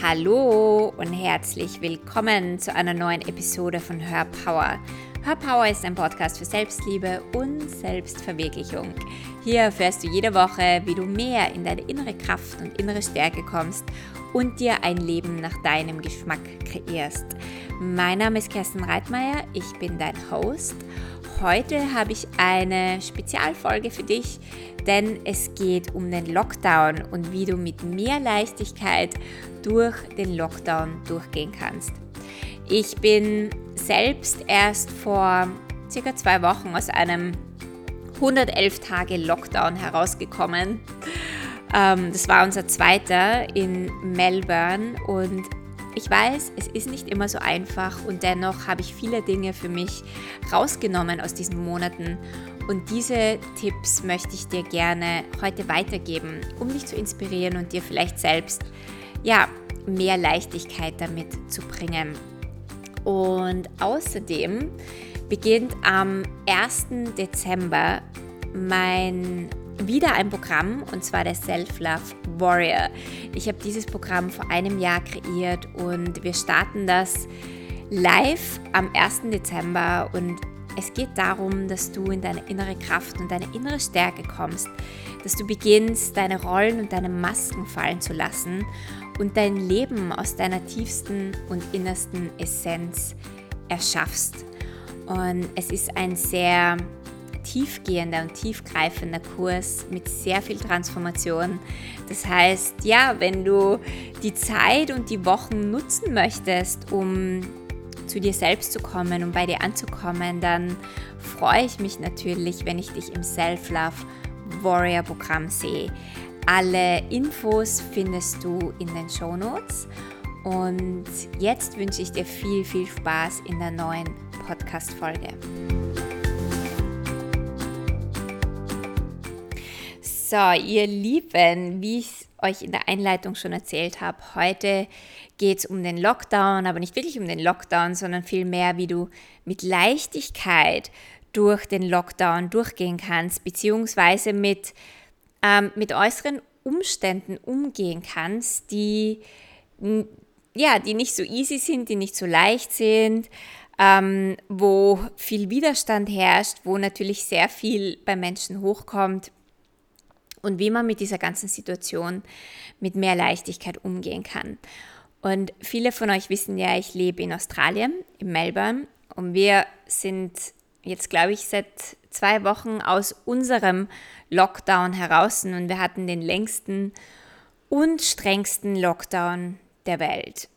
Hallo und herzlich willkommen zu einer neuen Episode von Hörpower. Hörpower ist ein Podcast für Selbstliebe und Selbstverwirklichung. Hier erfährst du jede Woche, wie du mehr in deine innere Kraft und innere Stärke kommst und dir ein Leben nach deinem Geschmack kreierst. Mein Name ist Kerstin Reitmeier, ich bin dein Host. Heute habe ich eine Spezialfolge für dich, denn es geht um den Lockdown und wie du mit mehr Leichtigkeit durch den Lockdown durchgehen kannst. Ich bin selbst erst vor circa zwei Wochen aus einem 111 Tage Lockdown herausgekommen. Ähm, das war unser zweiter in Melbourne und ich weiß, es ist nicht immer so einfach und dennoch habe ich viele Dinge für mich rausgenommen aus diesen Monaten und diese Tipps möchte ich dir gerne heute weitergeben, um dich zu inspirieren und dir vielleicht selbst ja, mehr Leichtigkeit damit zu bringen. Und außerdem beginnt am 1. Dezember mein wieder ein Programm und zwar der Self-Love Warrior. Ich habe dieses Programm vor einem Jahr kreiert und wir starten das live am 1. Dezember und es geht darum, dass du in deine innere Kraft und deine innere Stärke kommst, dass du beginnst, deine Rollen und deine Masken fallen zu lassen und dein Leben aus deiner tiefsten und innersten Essenz erschaffst. Und es ist ein sehr tiefgehender und tiefgreifender Kurs mit sehr viel Transformation. Das heißt, ja, wenn du die Zeit und die Wochen nutzen möchtest, um zu dir selbst zu kommen, um bei dir anzukommen, dann freue ich mich natürlich, wenn ich dich im Self-Love Warrior Programm sehe. Alle Infos findest du in den Show Notes. Und jetzt wünsche ich dir viel, viel Spaß in der neuen Podcast-Folge. So, ihr Lieben, wie ich euch in der Einleitung schon erzählt habe, heute geht es um den Lockdown, aber nicht wirklich um den Lockdown, sondern vielmehr, wie du mit Leichtigkeit durch den Lockdown durchgehen kannst, beziehungsweise mit, ähm, mit äußeren Umständen umgehen kannst, die, ja, die nicht so easy sind, die nicht so leicht sind, ähm, wo viel Widerstand herrscht, wo natürlich sehr viel bei Menschen hochkommt und wie man mit dieser ganzen Situation mit mehr Leichtigkeit umgehen kann. Und viele von euch wissen ja, ich lebe in Australien, in Melbourne, und wir sind jetzt, glaube ich, seit zwei Wochen aus unserem Lockdown heraus und wir hatten den längsten und strengsten Lockdown der Welt.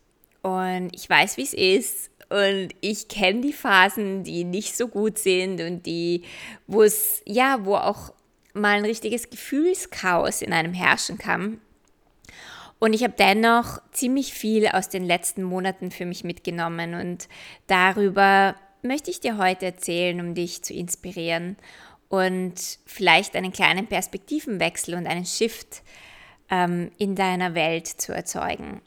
Und ich weiß, wie es ist und ich kenne die Phasen, die nicht so gut sind und die, wo es, ja, wo auch mal ein richtiges Gefühlschaos in einem herrschen kann. Und ich habe dennoch ziemlich viel aus den letzten Monaten für mich mitgenommen und darüber möchte ich dir heute erzählen, um dich zu inspirieren und vielleicht einen kleinen Perspektivenwechsel und einen Shift ähm, in deiner Welt zu erzeugen.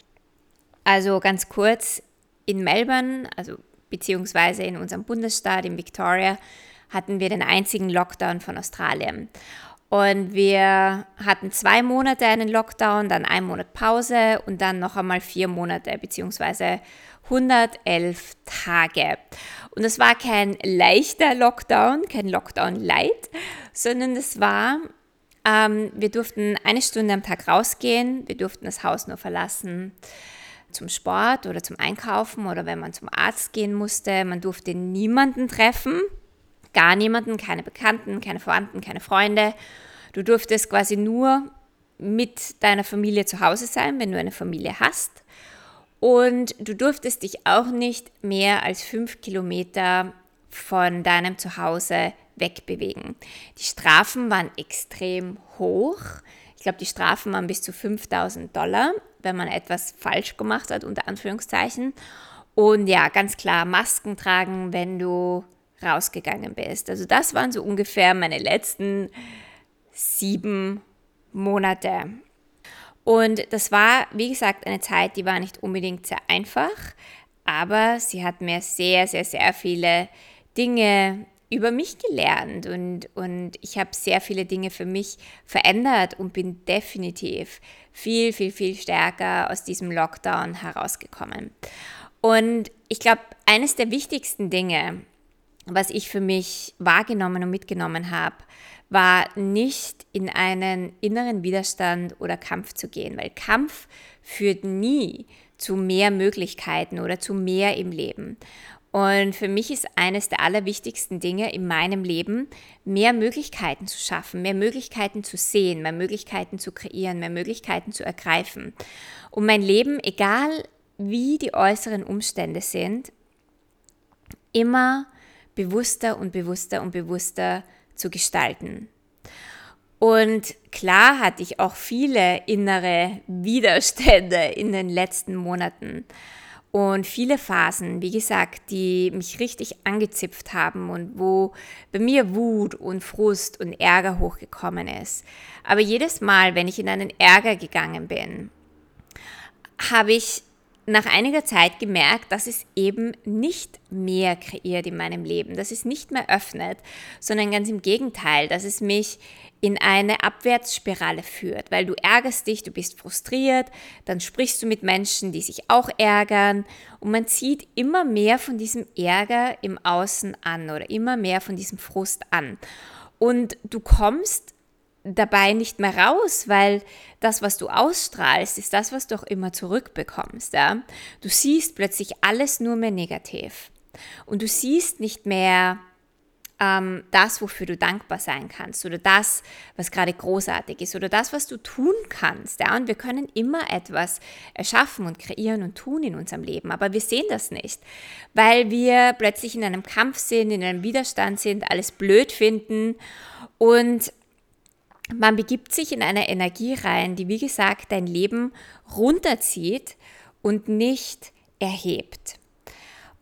Also ganz kurz, in Melbourne, also beziehungsweise in unserem Bundesstaat, in Victoria, hatten wir den einzigen Lockdown von Australien. Und wir hatten zwei Monate einen Lockdown, dann einen Monat Pause und dann noch einmal vier Monate, beziehungsweise 111 Tage. Und es war kein leichter Lockdown, kein Lockdown light, sondern es war, ähm, wir durften eine Stunde am Tag rausgehen, wir durften das Haus nur verlassen zum Sport oder zum Einkaufen oder wenn man zum Arzt gehen musste. Man durfte niemanden treffen, gar niemanden, keine Bekannten, keine Verwandten, keine Freunde. Du durftest quasi nur mit deiner Familie zu Hause sein, wenn du eine Familie hast. Und du durftest dich auch nicht mehr als fünf Kilometer von deinem Zuhause wegbewegen. Die Strafen waren extrem hoch. Ich glaube, die Strafen waren bis zu 5000 Dollar, wenn man etwas falsch gemacht hat, unter Anführungszeichen. Und ja, ganz klar, Masken tragen, wenn du rausgegangen bist. Also das waren so ungefähr meine letzten sieben Monate. Und das war, wie gesagt, eine Zeit, die war nicht unbedingt sehr einfach, aber sie hat mir sehr, sehr, sehr viele Dinge über mich gelernt und, und ich habe sehr viele Dinge für mich verändert und bin definitiv viel, viel, viel stärker aus diesem Lockdown herausgekommen. Und ich glaube, eines der wichtigsten Dinge, was ich für mich wahrgenommen und mitgenommen habe, war nicht in einen inneren Widerstand oder Kampf zu gehen, weil Kampf führt nie zu mehr Möglichkeiten oder zu mehr im Leben. Und für mich ist eines der allerwichtigsten Dinge in meinem Leben, mehr Möglichkeiten zu schaffen, mehr Möglichkeiten zu sehen, mehr Möglichkeiten zu kreieren, mehr Möglichkeiten zu ergreifen. Und mein Leben, egal wie die äußeren Umstände sind, immer bewusster und bewusster und bewusster zu gestalten. Und klar hatte ich auch viele innere Widerstände in den letzten Monaten und viele Phasen, wie gesagt, die mich richtig angezipft haben und wo bei mir Wut und Frust und Ärger hochgekommen ist. Aber jedes Mal, wenn ich in einen Ärger gegangen bin, habe ich nach einiger Zeit gemerkt, dass es eben nicht mehr kreiert in meinem Leben, dass es nicht mehr öffnet, sondern ganz im Gegenteil, dass es mich in eine Abwärtsspirale führt, weil du ärgerst dich, du bist frustriert, dann sprichst du mit Menschen, die sich auch ärgern und man zieht immer mehr von diesem Ärger im Außen an oder immer mehr von diesem Frust an. Und du kommst dabei nicht mehr raus, weil das, was du ausstrahlst, ist das, was du auch immer zurückbekommst. Ja? Du siehst plötzlich alles nur mehr negativ. Und du siehst nicht mehr ähm, das, wofür du dankbar sein kannst oder das, was gerade großartig ist oder das, was du tun kannst. Ja? Und wir können immer etwas erschaffen und kreieren und tun in unserem Leben, aber wir sehen das nicht, weil wir plötzlich in einem Kampf sind, in einem Widerstand sind, alles blöd finden und man begibt sich in eine Energie rein, die, wie gesagt, dein Leben runterzieht und nicht erhebt.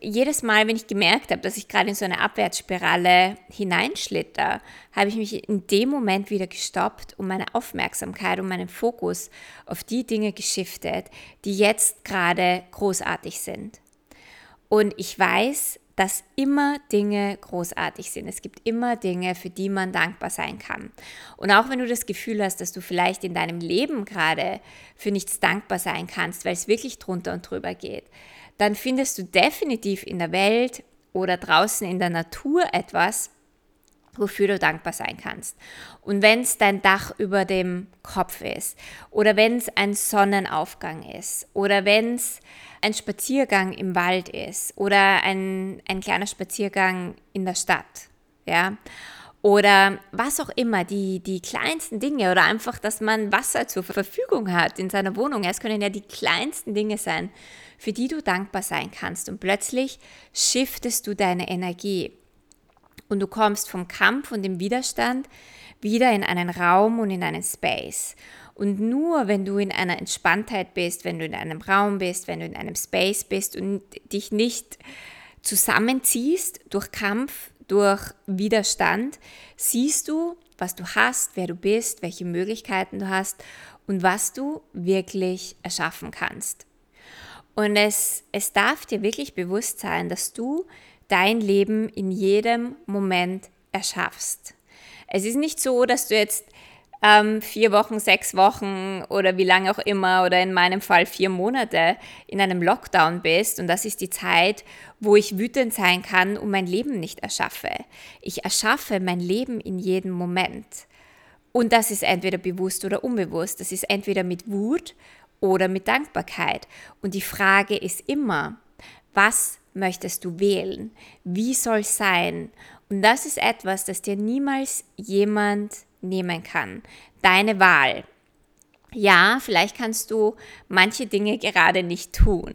Jedes Mal, wenn ich gemerkt habe, dass ich gerade in so eine Abwärtsspirale hineinschlitter, habe ich mich in dem Moment wieder gestoppt und meine Aufmerksamkeit und meinen Fokus auf die Dinge geschiftet, die jetzt gerade großartig sind. Und ich weiß, dass immer Dinge großartig sind. Es gibt immer Dinge, für die man dankbar sein kann. Und auch wenn du das Gefühl hast, dass du vielleicht in deinem Leben gerade für nichts dankbar sein kannst, weil es wirklich drunter und drüber geht, dann findest du definitiv in der Welt oder draußen in der Natur etwas, wofür du dankbar sein kannst. Und wenn es dein Dach über dem Kopf ist oder wenn es ein Sonnenaufgang ist oder wenn es ein Spaziergang im Wald ist oder ein, ein kleiner Spaziergang in der Stadt, ja, oder was auch immer, die, die kleinsten Dinge oder einfach, dass man Wasser zur Verfügung hat in seiner Wohnung. Es können ja die kleinsten Dinge sein, für die du dankbar sein kannst. Und plötzlich shiftest du deine Energie und du kommst vom Kampf und dem Widerstand wieder in einen Raum und in einen Space. Und nur wenn du in einer Entspanntheit bist, wenn du in einem Raum bist, wenn du in einem Space bist und dich nicht zusammenziehst durch Kampf, durch Widerstand, siehst du, was du hast, wer du bist, welche Möglichkeiten du hast und was du wirklich erschaffen kannst. Und es, es darf dir wirklich bewusst sein, dass du dein Leben in jedem Moment erschaffst. Es ist nicht so, dass du jetzt ähm, vier Wochen, sechs Wochen oder wie lange auch immer oder in meinem Fall vier Monate in einem Lockdown bist und das ist die Zeit, wo ich wütend sein kann und mein Leben nicht erschaffe. Ich erschaffe mein Leben in jedem Moment. Und das ist entweder bewusst oder unbewusst. Das ist entweder mit Wut oder mit Dankbarkeit. Und die Frage ist immer, was möchtest du wählen? Wie soll es sein? Und das ist etwas, das dir niemals jemand nehmen kann. Deine Wahl. Ja, vielleicht kannst du manche Dinge gerade nicht tun,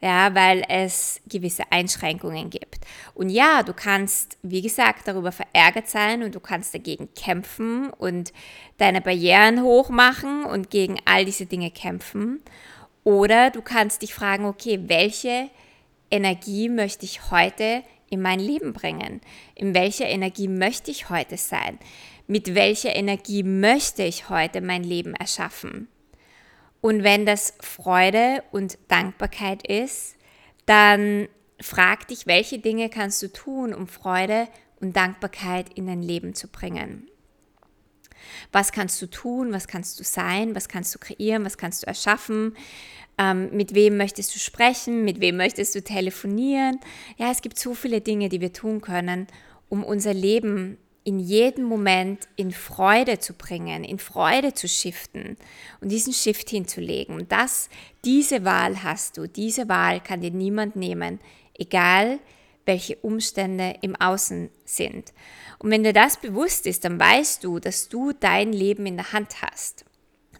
ja, weil es gewisse Einschränkungen gibt. Und ja, du kannst, wie gesagt, darüber verärgert sein und du kannst dagegen kämpfen und deine Barrieren hochmachen und gegen all diese Dinge kämpfen. Oder du kannst dich fragen, okay, welche Energie möchte ich heute in mein Leben bringen? In welcher Energie möchte ich heute sein? Mit welcher Energie möchte ich heute mein Leben erschaffen? Und wenn das Freude und Dankbarkeit ist, dann frag dich, welche Dinge kannst du tun, um Freude und Dankbarkeit in dein Leben zu bringen. Was kannst du tun? Was kannst du sein? Was kannst du kreieren? Was kannst du erschaffen? Ähm, mit wem möchtest du sprechen? Mit wem möchtest du telefonieren? Ja, es gibt so viele Dinge, die wir tun können, um unser Leben in jedem Moment in Freude zu bringen, in Freude zu shiften und diesen Shift hinzulegen. Und das, diese Wahl hast du. Diese Wahl kann dir niemand nehmen, egal welche Umstände im Außen sind. Und wenn dir das bewusst ist, dann weißt du, dass du dein Leben in der Hand hast,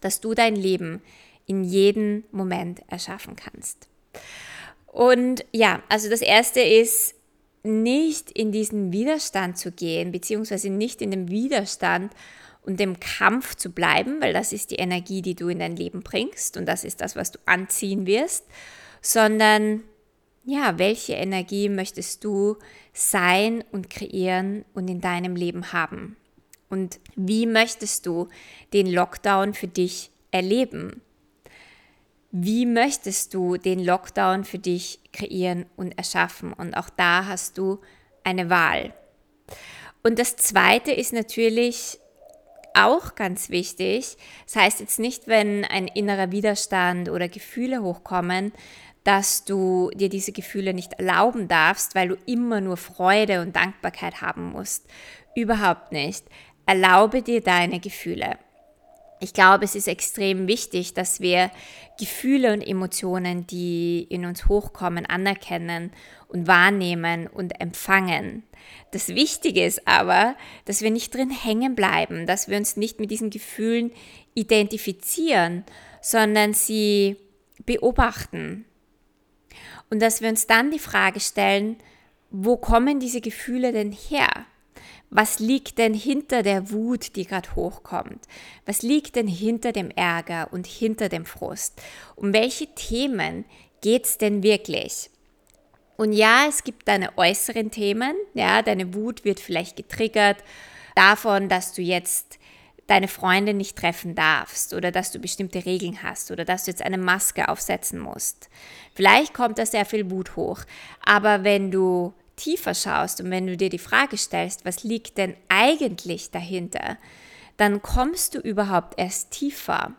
dass du dein Leben in jedem Moment erschaffen kannst. Und ja, also das Erste ist, nicht in diesen Widerstand zu gehen, beziehungsweise nicht in dem Widerstand und dem Kampf zu bleiben, weil das ist die Energie, die du in dein Leben bringst und das ist das, was du anziehen wirst, sondern ja, welche Energie möchtest du sein und kreieren und in deinem Leben haben? Und wie möchtest du den Lockdown für dich erleben? Wie möchtest du den Lockdown für dich kreieren und erschaffen? Und auch da hast du eine Wahl. Und das Zweite ist natürlich auch ganz wichtig. Das heißt jetzt nicht, wenn ein innerer Widerstand oder Gefühle hochkommen, dass du dir diese Gefühle nicht erlauben darfst, weil du immer nur Freude und Dankbarkeit haben musst. Überhaupt nicht. Erlaube dir deine Gefühle. Ich glaube, es ist extrem wichtig, dass wir Gefühle und Emotionen, die in uns hochkommen, anerkennen und wahrnehmen und empfangen. Das Wichtige ist aber, dass wir nicht drin hängen bleiben, dass wir uns nicht mit diesen Gefühlen identifizieren, sondern sie beobachten, und dass wir uns dann die Frage stellen, wo kommen diese Gefühle denn her? Was liegt denn hinter der Wut, die gerade hochkommt? Was liegt denn hinter dem Ärger und hinter dem Frust? Um welche Themen geht es denn wirklich? Und ja, es gibt deine äußeren Themen, ja, deine Wut wird vielleicht getriggert davon, dass du jetzt deine Freunde nicht treffen darfst oder dass du bestimmte Regeln hast oder dass du jetzt eine Maske aufsetzen musst. Vielleicht kommt da sehr viel Wut hoch, aber wenn du tiefer schaust und wenn du dir die Frage stellst, was liegt denn eigentlich dahinter, dann kommst du überhaupt erst tiefer.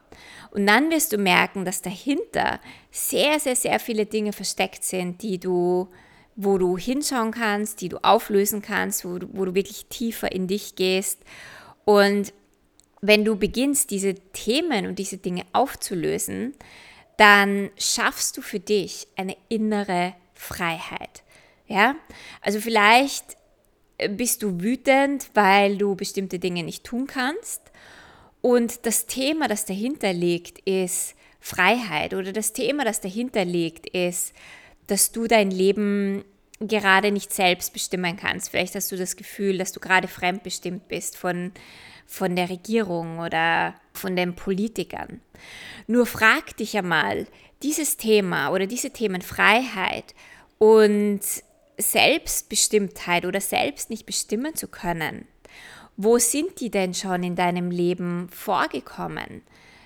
Und dann wirst du merken, dass dahinter sehr, sehr, sehr viele Dinge versteckt sind, die du, wo du hinschauen kannst, die du auflösen kannst, wo du, wo du wirklich tiefer in dich gehst. Und wenn du beginnst, diese Themen und diese Dinge aufzulösen, dann schaffst du für dich eine innere Freiheit. Ja, also vielleicht bist du wütend, weil du bestimmte Dinge nicht tun kannst. Und das Thema, das dahinter liegt, ist Freiheit. Oder das Thema, das dahinter liegt, ist, dass du dein Leben gerade nicht selbst bestimmen kannst. Vielleicht hast du das Gefühl, dass du gerade fremdbestimmt bist von von der Regierung oder von den Politikern. Nur frag dich einmal, dieses Thema oder diese Themen Freiheit und Selbstbestimmtheit oder selbst nicht bestimmen zu können, wo sind die denn schon in deinem Leben vorgekommen?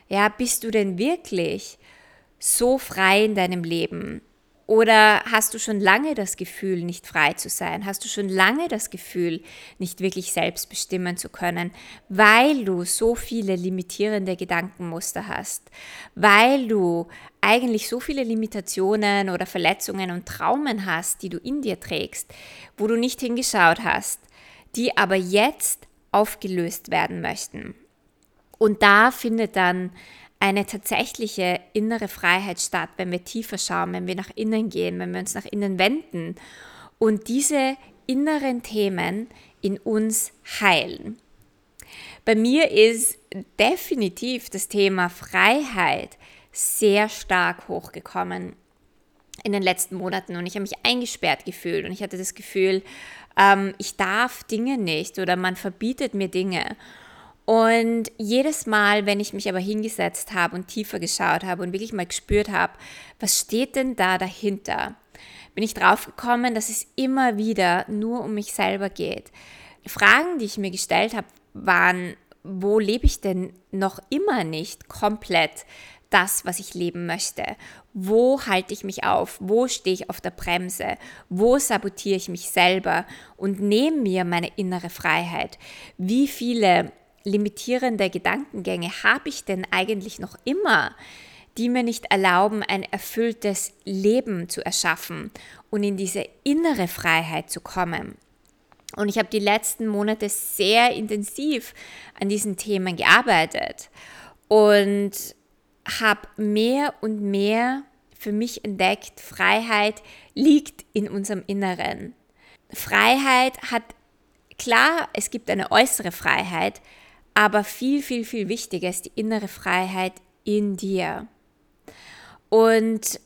Ja, bist du denn wirklich so frei in deinem Leben, oder hast du schon lange das Gefühl, nicht frei zu sein? Hast du schon lange das Gefühl, nicht wirklich selbst bestimmen zu können, weil du so viele limitierende Gedankenmuster hast? Weil du eigentlich so viele Limitationen oder Verletzungen und Traumen hast, die du in dir trägst, wo du nicht hingeschaut hast, die aber jetzt aufgelöst werden möchten. Und da findet dann eine tatsächliche innere Freiheit statt, wenn wir tiefer schauen, wenn wir nach innen gehen, wenn wir uns nach innen wenden und diese inneren Themen in uns heilen. Bei mir ist definitiv das Thema Freiheit sehr stark hochgekommen in den letzten Monaten und ich habe mich eingesperrt gefühlt und ich hatte das Gefühl, ähm, ich darf Dinge nicht oder man verbietet mir Dinge. Und jedes Mal, wenn ich mich aber hingesetzt habe und tiefer geschaut habe und wirklich mal gespürt habe, was steht denn da dahinter, bin ich drauf gekommen, dass es immer wieder nur um mich selber geht. Fragen, die ich mir gestellt habe, waren, wo lebe ich denn noch immer nicht komplett das, was ich leben möchte? Wo halte ich mich auf? Wo stehe ich auf der Bremse? Wo sabotiere ich mich selber und nehme mir meine innere Freiheit? Wie viele limitierende Gedankengänge habe ich denn eigentlich noch immer, die mir nicht erlauben, ein erfülltes Leben zu erschaffen und in diese innere Freiheit zu kommen? Und ich habe die letzten Monate sehr intensiv an diesen Themen gearbeitet und habe mehr und mehr für mich entdeckt, Freiheit liegt in unserem Inneren. Freiheit hat, klar, es gibt eine äußere Freiheit, aber viel, viel, viel wichtiger ist die innere Freiheit in dir. Und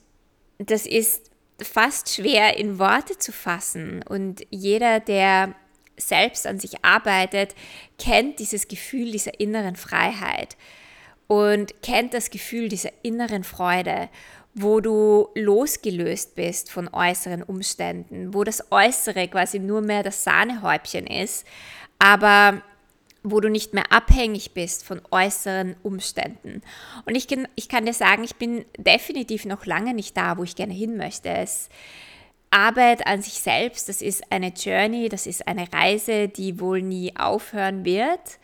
das ist fast schwer in Worte zu fassen. Und jeder, der selbst an sich arbeitet, kennt dieses Gefühl dieser inneren Freiheit und kennt das Gefühl dieser inneren Freude, wo du losgelöst bist von äußeren Umständen, wo das Äußere quasi nur mehr das Sahnehäubchen ist, aber wo du nicht mehr abhängig bist von äußeren Umständen. Und ich, ich kann dir sagen, ich bin definitiv noch lange nicht da, wo ich gerne hin möchte. Es, Arbeit an sich selbst, das ist eine Journey, das ist eine Reise, die wohl nie aufhören wird.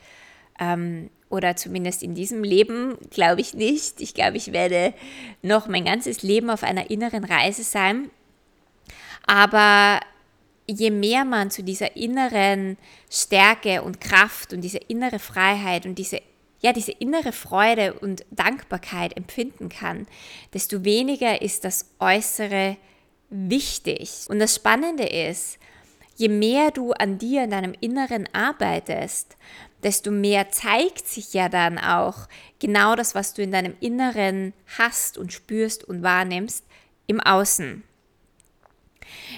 Ähm, oder zumindest in diesem Leben glaube ich nicht. Ich glaube, ich werde noch mein ganzes Leben auf einer inneren Reise sein. Aber je mehr man zu dieser inneren Stärke und Kraft und diese innere Freiheit und diese ja, diese innere Freude und Dankbarkeit empfinden kann, desto weniger ist das Äußere wichtig. Und das Spannende ist, je mehr du an dir, in deinem Inneren arbeitest, desto mehr zeigt sich ja dann auch genau das, was du in deinem Inneren hast und spürst und wahrnimmst, im Außen.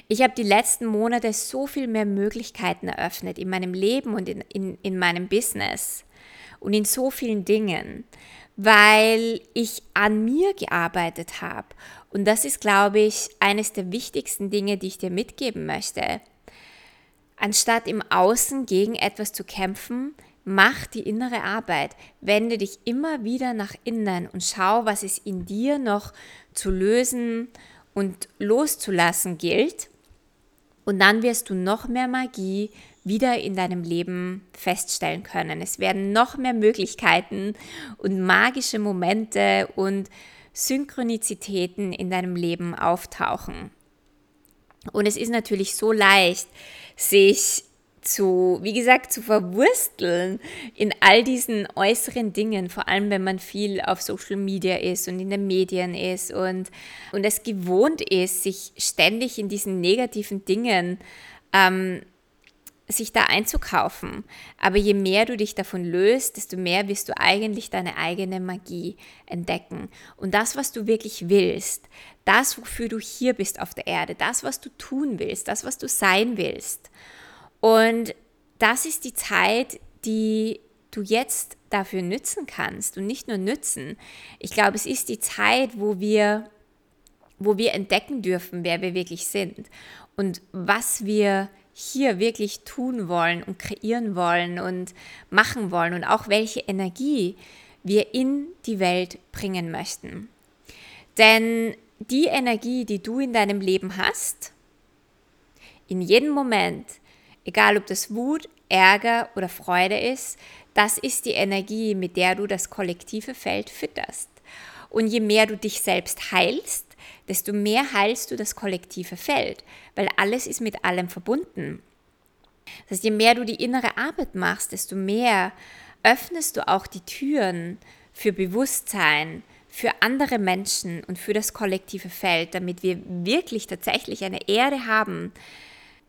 Ich habe die letzten Monate so viel mehr Möglichkeiten eröffnet in meinem Leben und in, in, in meinem Business und in so vielen Dingen, weil ich an mir gearbeitet habe. Und das ist, glaube ich, eines der wichtigsten Dinge, die ich dir mitgeben möchte. Anstatt im Außen gegen etwas zu kämpfen, mach die innere Arbeit. Wende dich immer wieder nach innen und schau, was es in dir noch zu lösen und loszulassen gilt. Und dann wirst du noch mehr Magie wieder in deinem Leben feststellen können. Es werden noch mehr Möglichkeiten und magische Momente und Synchronizitäten in deinem Leben auftauchen. Und es ist natürlich so leicht, sich zu, wie gesagt, zu verwursteln in all diesen äußeren Dingen, vor allem wenn man viel auf Social Media ist und in den Medien ist und, und es gewohnt ist, sich ständig in diesen negativen Dingen ähm, sich da einzukaufen. Aber je mehr du dich davon löst, desto mehr wirst du eigentlich deine eigene Magie entdecken. Und das, was du wirklich willst, das, wofür du hier bist auf der Erde, das, was du tun willst, das, was du sein willst. Und das ist die Zeit, die du jetzt dafür nützen kannst und nicht nur nützen. Ich glaube, es ist die Zeit, wo wir, wo wir entdecken dürfen, wer wir wirklich sind und was wir hier wirklich tun wollen und kreieren wollen und machen wollen und auch welche Energie wir in die Welt bringen möchten. Denn die Energie, die du in deinem Leben hast, in jedem Moment, egal ob das Wut, Ärger oder Freude ist, das ist die Energie, mit der du das kollektive Feld fütterst. Und je mehr du dich selbst heilst, desto mehr heilst du das kollektive Feld, weil alles ist mit allem verbunden. Das heißt, je mehr du die innere Arbeit machst, desto mehr öffnest du auch die Türen für Bewusstsein, für andere Menschen und für das kollektive Feld, damit wir wirklich tatsächlich eine Erde haben,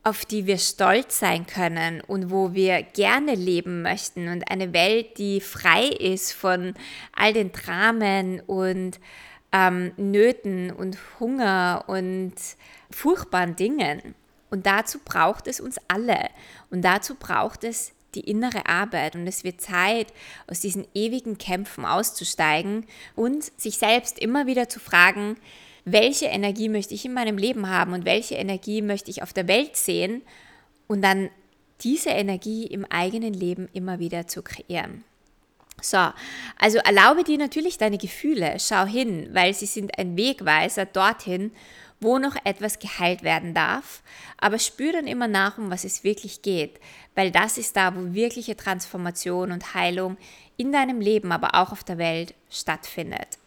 auf die wir stolz sein können und wo wir gerne leben möchten und eine Welt, die frei ist von all den Dramen und ähm, Nöten und Hunger und furchtbaren Dingen. Und dazu braucht es uns alle. Und dazu braucht es die innere Arbeit. Und es wird Zeit, aus diesen ewigen Kämpfen auszusteigen und sich selbst immer wieder zu fragen, welche Energie möchte ich in meinem Leben haben und welche Energie möchte ich auf der Welt sehen und dann diese Energie im eigenen Leben immer wieder zu kreieren. So, also erlaube dir natürlich deine Gefühle, schau hin, weil sie sind ein Wegweiser dorthin, wo noch etwas geheilt werden darf, aber spür dann immer nach, um was es wirklich geht, weil das ist da, wo wirkliche Transformation und Heilung in deinem Leben, aber auch auf der Welt stattfindet.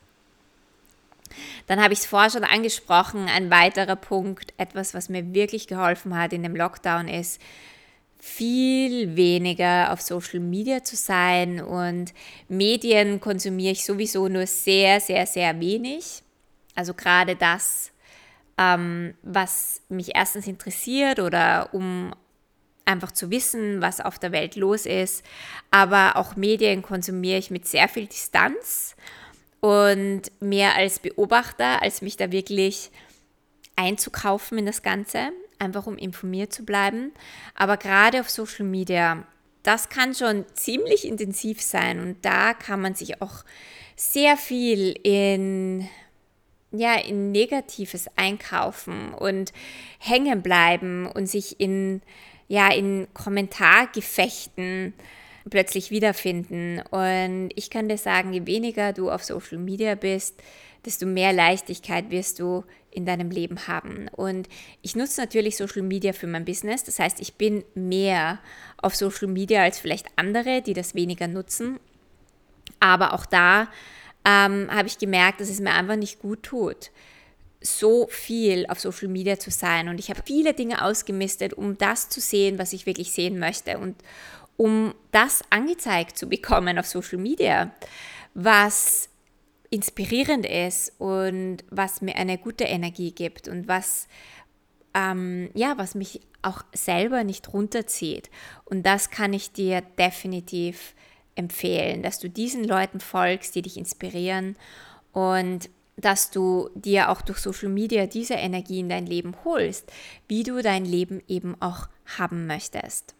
Dann habe ich es vorher schon angesprochen, ein weiterer Punkt, etwas, was mir wirklich geholfen hat in dem Lockdown ist, viel weniger auf Social Media zu sein und Medien konsumiere ich sowieso nur sehr, sehr, sehr wenig. Also gerade das, ähm, was mich erstens interessiert oder um einfach zu wissen, was auf der Welt los ist. Aber auch Medien konsumiere ich mit sehr viel Distanz und mehr als Beobachter, als mich da wirklich einzukaufen in das Ganze, einfach um informiert zu bleiben. Aber gerade auf Social Media, das kann schon ziemlich intensiv sein und da kann man sich auch sehr viel in ja, in Negatives einkaufen und hängen bleiben und sich in, ja, in Kommentargefechten plötzlich wiederfinden. Und ich kann dir sagen, je weniger du auf Social Media bist, desto mehr Leichtigkeit wirst du in deinem Leben haben. Und ich nutze natürlich Social Media für mein Business. Das heißt, ich bin mehr auf Social Media als vielleicht andere, die das weniger nutzen. Aber auch da ähm, habe ich gemerkt, dass es mir einfach nicht gut tut, so viel auf Social Media zu sein. Und ich habe viele Dinge ausgemistet, um das zu sehen, was ich wirklich sehen möchte. Und um das angezeigt zu bekommen auf Social Media, was inspirierend ist und was mir eine gute Energie gibt und was, ähm, ja, was mich auch selber nicht runterzieht. Und das kann ich dir definitiv empfehlen, dass du diesen Leuten folgst, die dich inspirieren und dass du dir auch durch Social Media diese Energie in dein Leben holst, wie du dein Leben eben auch haben möchtest.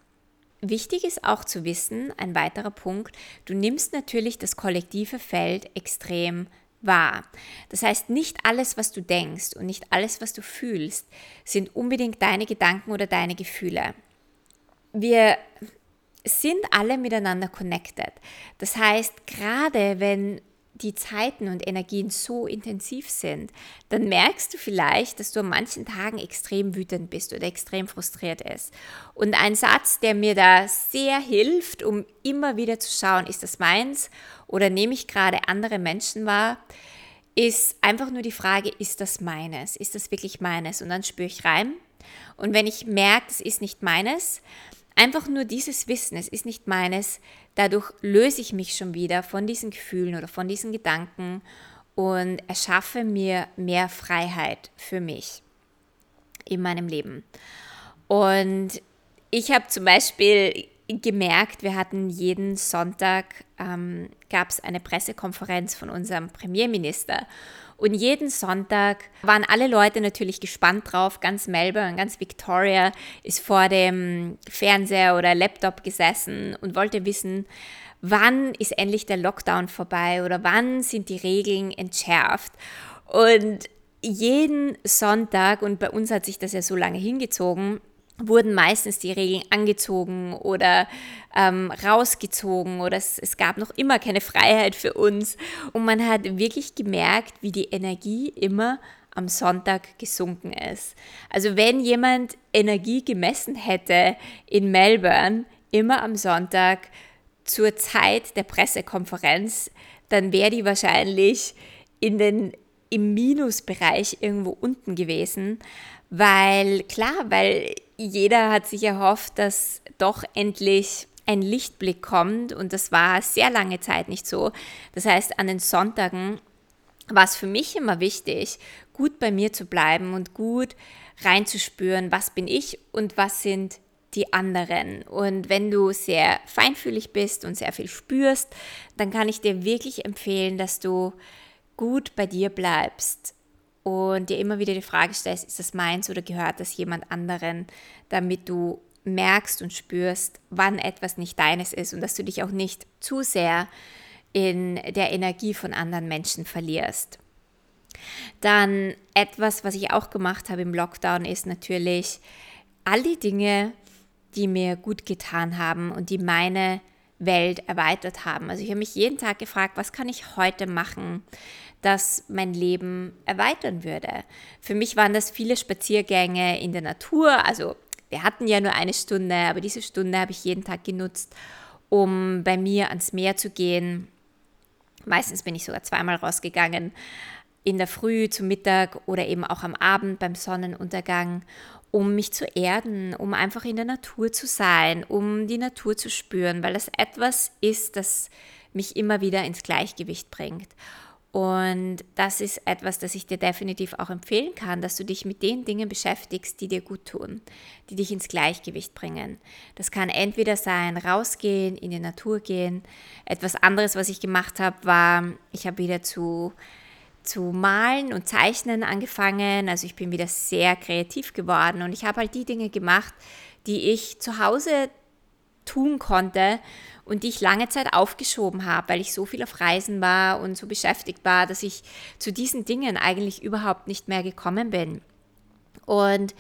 Wichtig ist auch zu wissen, ein weiterer Punkt, du nimmst natürlich das kollektive Feld extrem wahr. Das heißt, nicht alles, was du denkst und nicht alles, was du fühlst, sind unbedingt deine Gedanken oder deine Gefühle. Wir sind alle miteinander connected. Das heißt, gerade wenn die Zeiten und Energien so intensiv sind, dann merkst du vielleicht, dass du an manchen Tagen extrem wütend bist oder extrem frustriert ist. Und ein Satz, der mir da sehr hilft, um immer wieder zu schauen, ist das meins oder nehme ich gerade andere Menschen wahr, ist einfach nur die Frage, ist das meines? Ist das wirklich meines? Und dann spüre ich rein. Und wenn ich merke, es ist nicht meines, Einfach nur dieses Wissen, es ist nicht meines, dadurch löse ich mich schon wieder von diesen Gefühlen oder von diesen Gedanken und erschaffe mir mehr Freiheit für mich in meinem Leben. Und ich habe zum Beispiel gemerkt, wir hatten jeden Sonntag, ähm, gab es eine Pressekonferenz von unserem Premierminister. Und jeden Sonntag waren alle Leute natürlich gespannt drauf. Ganz Melbourne, ganz Victoria ist vor dem Fernseher oder Laptop gesessen und wollte wissen, wann ist endlich der Lockdown vorbei oder wann sind die Regeln entschärft. Und jeden Sonntag, und bei uns hat sich das ja so lange hingezogen, wurden meistens die Regeln angezogen oder ähm, rausgezogen oder es, es gab noch immer keine Freiheit für uns. Und man hat wirklich gemerkt, wie die Energie immer am Sonntag gesunken ist. Also wenn jemand Energie gemessen hätte in Melbourne, immer am Sonntag zur Zeit der Pressekonferenz, dann wäre die wahrscheinlich in den, im Minusbereich irgendwo unten gewesen, weil klar, weil jeder hat sich erhofft, dass doch endlich ein Lichtblick kommt und das war sehr lange Zeit nicht so. Das heißt, an den Sonntagen war es für mich immer wichtig, gut bei mir zu bleiben und gut reinzuspüren, was bin ich und was sind die anderen. Und wenn du sehr feinfühlig bist und sehr viel spürst, dann kann ich dir wirklich empfehlen, dass du gut bei dir bleibst und dir immer wieder die Frage stellst, ist das meins oder gehört das jemand anderen, damit du merkst und spürst, wann etwas nicht deines ist und dass du dich auch nicht zu sehr in der Energie von anderen Menschen verlierst. Dann etwas, was ich auch gemacht habe im Lockdown, ist natürlich all die Dinge, die mir gut getan haben und die meine Welt erweitert haben. Also ich habe mich jeden Tag gefragt, was kann ich heute machen, das mein Leben erweitern würde. Für mich waren das viele Spaziergänge in der Natur. Also wir hatten ja nur eine Stunde, aber diese Stunde habe ich jeden Tag genutzt, um bei mir ans Meer zu gehen. Meistens bin ich sogar zweimal rausgegangen, in der Früh, zum Mittag oder eben auch am Abend beim Sonnenuntergang, um mich zu erden, um einfach in der Natur zu sein, um die Natur zu spüren, weil das etwas ist, das mich immer wieder ins Gleichgewicht bringt. Und das ist etwas, das ich dir definitiv auch empfehlen kann, dass du dich mit den Dingen beschäftigst, die dir gut tun, die dich ins Gleichgewicht bringen. Das kann entweder sein, rausgehen, in die Natur gehen. Etwas anderes, was ich gemacht habe, war, ich habe wieder zu, zu malen und zeichnen angefangen. Also ich bin wieder sehr kreativ geworden und ich habe halt die Dinge gemacht, die ich zu Hause tun konnte und die ich lange Zeit aufgeschoben habe, weil ich so viel auf Reisen war und so beschäftigt war, dass ich zu diesen Dingen eigentlich überhaupt nicht mehr gekommen bin. Und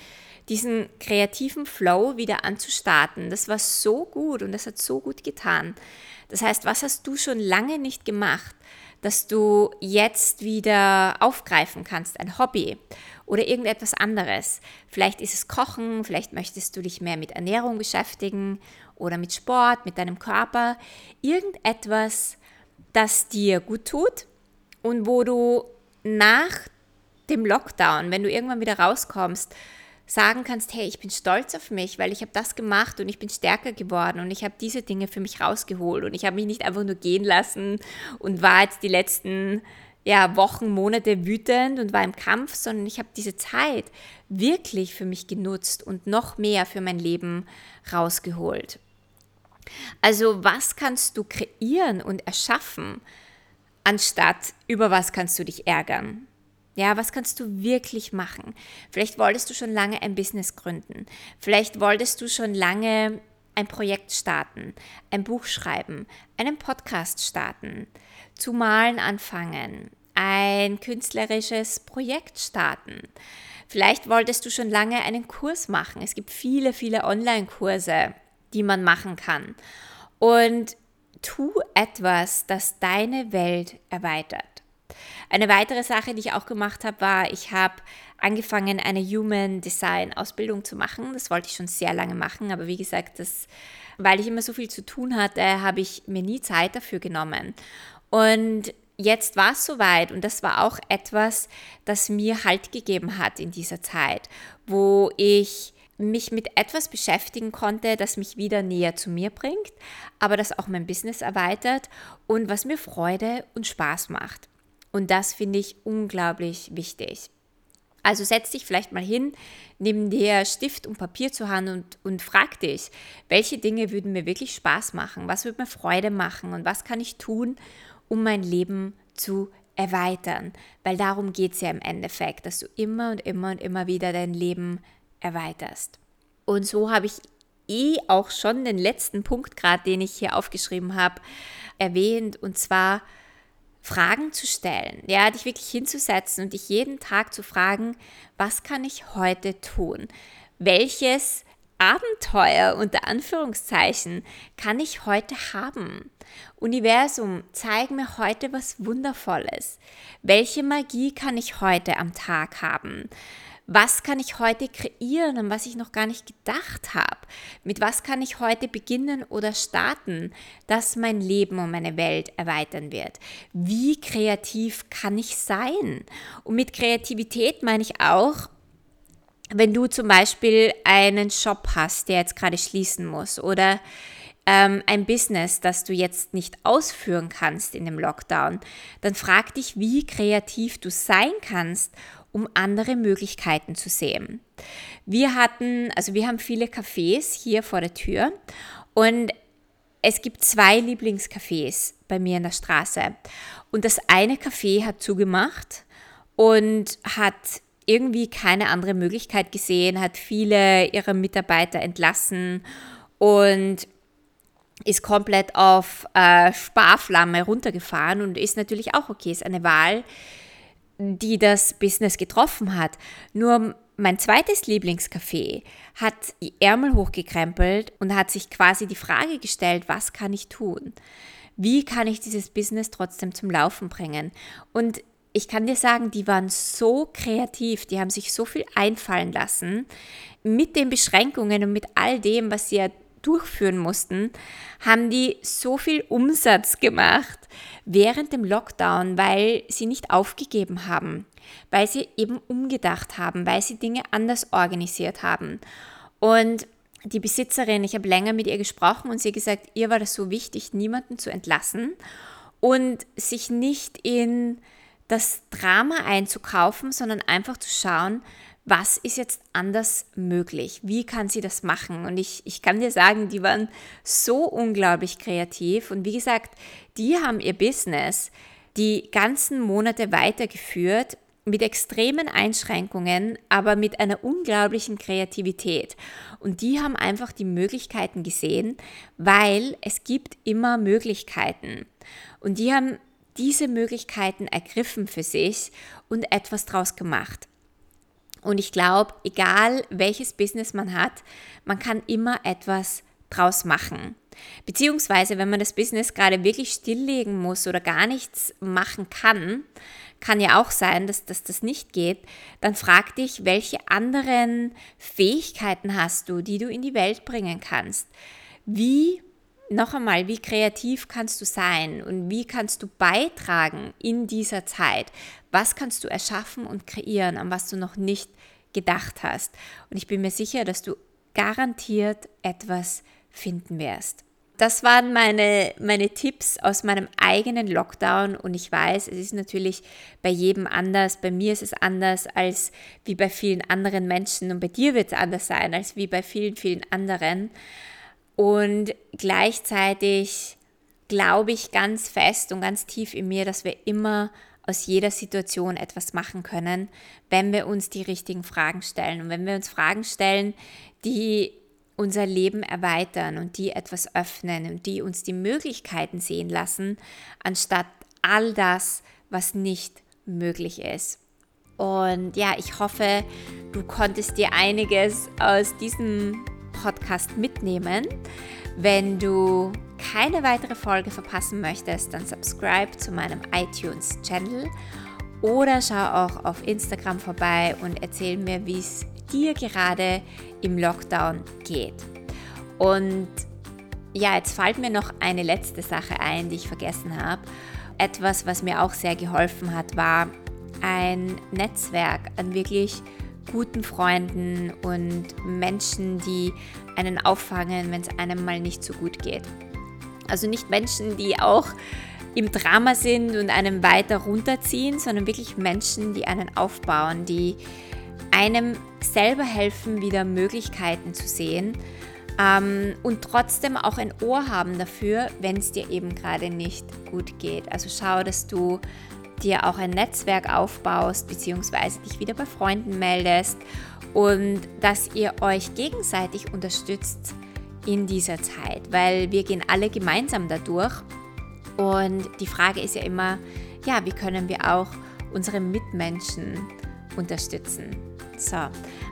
diesen kreativen Flow wieder anzustarten, das war so gut und das hat so gut getan. Das heißt, was hast du schon lange nicht gemacht, dass du jetzt wieder aufgreifen kannst, ein Hobby oder irgendetwas anderes. Vielleicht ist es Kochen, vielleicht möchtest du dich mehr mit Ernährung beschäftigen oder mit Sport, mit deinem Körper. Irgendetwas, das dir gut tut und wo du nach dem Lockdown, wenn du irgendwann wieder rauskommst, sagen kannst, hey, ich bin stolz auf mich, weil ich habe das gemacht und ich bin stärker geworden und ich habe diese Dinge für mich rausgeholt und ich habe mich nicht einfach nur gehen lassen und war jetzt die letzten ja, Wochen, Monate wütend und war im Kampf, sondern ich habe diese Zeit wirklich für mich genutzt und noch mehr für mein Leben rausgeholt. Also was kannst du kreieren und erschaffen, anstatt über was kannst du dich ärgern? Ja, was kannst du wirklich machen? Vielleicht wolltest du schon lange ein Business gründen. Vielleicht wolltest du schon lange ein Projekt starten, ein Buch schreiben, einen Podcast starten, zu malen anfangen, ein künstlerisches Projekt starten. Vielleicht wolltest du schon lange einen Kurs machen. Es gibt viele, viele Online-Kurse, die man machen kann. Und tu etwas, das deine Welt erweitert. Eine weitere Sache, die ich auch gemacht habe, war, ich habe angefangen, eine Human Design Ausbildung zu machen. Das wollte ich schon sehr lange machen, aber wie gesagt, das, weil ich immer so viel zu tun hatte, habe ich mir nie Zeit dafür genommen. Und jetzt war es soweit und das war auch etwas, das mir Halt gegeben hat in dieser Zeit, wo ich mich mit etwas beschäftigen konnte, das mich wieder näher zu mir bringt, aber das auch mein Business erweitert und was mir Freude und Spaß macht. Und das finde ich unglaublich wichtig. Also setz dich vielleicht mal hin, nimm dir Stift und Papier zur Hand und, und frag dich, welche Dinge würden mir wirklich Spaß machen, was würde mir Freude machen und was kann ich tun, um mein Leben zu erweitern. Weil darum geht es ja im Endeffekt, dass du immer und immer und immer wieder dein Leben erweiterst. Und so habe ich eh auch schon den letzten Punkt gerade, den ich hier aufgeschrieben habe, erwähnt, und zwar Fragen zu stellen, ja, dich wirklich hinzusetzen und dich jeden Tag zu fragen, was kann ich heute tun? Welches Abenteuer unter Anführungszeichen kann ich heute haben? Universum, zeig mir heute was Wundervolles. Welche Magie kann ich heute am Tag haben? Was kann ich heute kreieren, an was ich noch gar nicht gedacht habe? Mit was kann ich heute beginnen oder starten, dass mein Leben und meine Welt erweitern wird? Wie kreativ kann ich sein? Und mit Kreativität meine ich auch, wenn du zum Beispiel einen Shop hast, der jetzt gerade schließen muss oder ähm, ein Business, das du jetzt nicht ausführen kannst in dem Lockdown, dann frag dich, wie kreativ du sein kannst, um andere Möglichkeiten zu sehen. Wir hatten, also wir haben viele Cafés hier vor der Tür und es gibt zwei Lieblingscafés bei mir in der Straße. Und das eine Café hat zugemacht und hat irgendwie keine andere Möglichkeit gesehen, hat viele ihrer Mitarbeiter entlassen und ist komplett auf äh, Sparflamme runtergefahren und ist natürlich auch okay, ist eine Wahl, die das Business getroffen hat. Nur mein zweites Lieblingscafé hat die Ärmel hochgekrempelt und hat sich quasi die Frage gestellt, was kann ich tun? Wie kann ich dieses Business trotzdem zum Laufen bringen? Und ich kann dir sagen, die waren so kreativ, die haben sich so viel einfallen lassen. Mit den Beschränkungen und mit all dem, was sie ja durchführen mussten, haben die so viel Umsatz gemacht während dem Lockdown, weil sie nicht aufgegeben haben, weil sie eben umgedacht haben, weil sie Dinge anders organisiert haben. Und die Besitzerin, ich habe länger mit ihr gesprochen und sie gesagt, ihr war das so wichtig, niemanden zu entlassen und sich nicht in das Drama einzukaufen, sondern einfach zu schauen, was ist jetzt anders möglich? Wie kann sie das machen? Und ich, ich kann dir sagen, die waren so unglaublich kreativ. Und wie gesagt, die haben ihr Business die ganzen Monate weitergeführt mit extremen Einschränkungen, aber mit einer unglaublichen Kreativität. Und die haben einfach die Möglichkeiten gesehen, weil es gibt immer Möglichkeiten. Und die haben diese Möglichkeiten ergriffen für sich und etwas draus gemacht. Und ich glaube, egal welches Business man hat, man kann immer etwas draus machen. Beziehungsweise, wenn man das Business gerade wirklich stilllegen muss oder gar nichts machen kann, kann ja auch sein, dass, dass das nicht geht, dann frag dich, welche anderen Fähigkeiten hast du, die du in die Welt bringen kannst. Wie, noch einmal, wie kreativ kannst du sein und wie kannst du beitragen in dieser Zeit? Was kannst du erschaffen und kreieren, an was du noch nicht gedacht hast? Und ich bin mir sicher, dass du garantiert etwas finden wirst. Das waren meine, meine Tipps aus meinem eigenen Lockdown und ich weiß, es ist natürlich bei jedem anders. Bei mir ist es anders als wie bei vielen anderen Menschen und bei dir wird es anders sein als wie bei vielen, vielen anderen. Und gleichzeitig glaube ich ganz fest und ganz tief in mir, dass wir immer aus jeder Situation etwas machen können, wenn wir uns die richtigen Fragen stellen. Und wenn wir uns Fragen stellen, die unser Leben erweitern und die etwas öffnen und die uns die Möglichkeiten sehen lassen, anstatt all das, was nicht möglich ist. Und ja, ich hoffe, du konntest dir einiges aus diesem Podcast mitnehmen. Wenn du keine weitere Folge verpassen möchtest, dann subscribe zu meinem iTunes-Channel oder schau auch auf Instagram vorbei und erzähl mir, wie es dir gerade im Lockdown geht. Und ja, jetzt fällt mir noch eine letzte Sache ein, die ich vergessen habe. Etwas, was mir auch sehr geholfen hat, war ein Netzwerk an wirklich guten Freunden und Menschen, die einen auffangen, wenn es einem mal nicht so gut geht. Also nicht Menschen, die auch im Drama sind und einen weiter runterziehen, sondern wirklich Menschen, die einen aufbauen, die einem selber helfen, wieder Möglichkeiten zu sehen ähm, und trotzdem auch ein Ohr haben dafür, wenn es dir eben gerade nicht gut geht. Also schau, dass du dir auch ein Netzwerk aufbaust, beziehungsweise dich wieder bei Freunden meldest und dass ihr euch gegenseitig unterstützt in dieser Zeit, weil wir gehen alle gemeinsam dadurch. Und die Frage ist ja immer, ja, wie können wir auch unsere Mitmenschen unterstützen? So,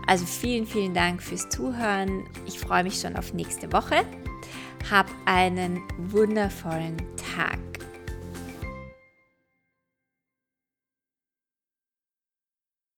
also vielen, vielen Dank fürs Zuhören. Ich freue mich schon auf nächste Woche. Hab einen wundervollen Tag.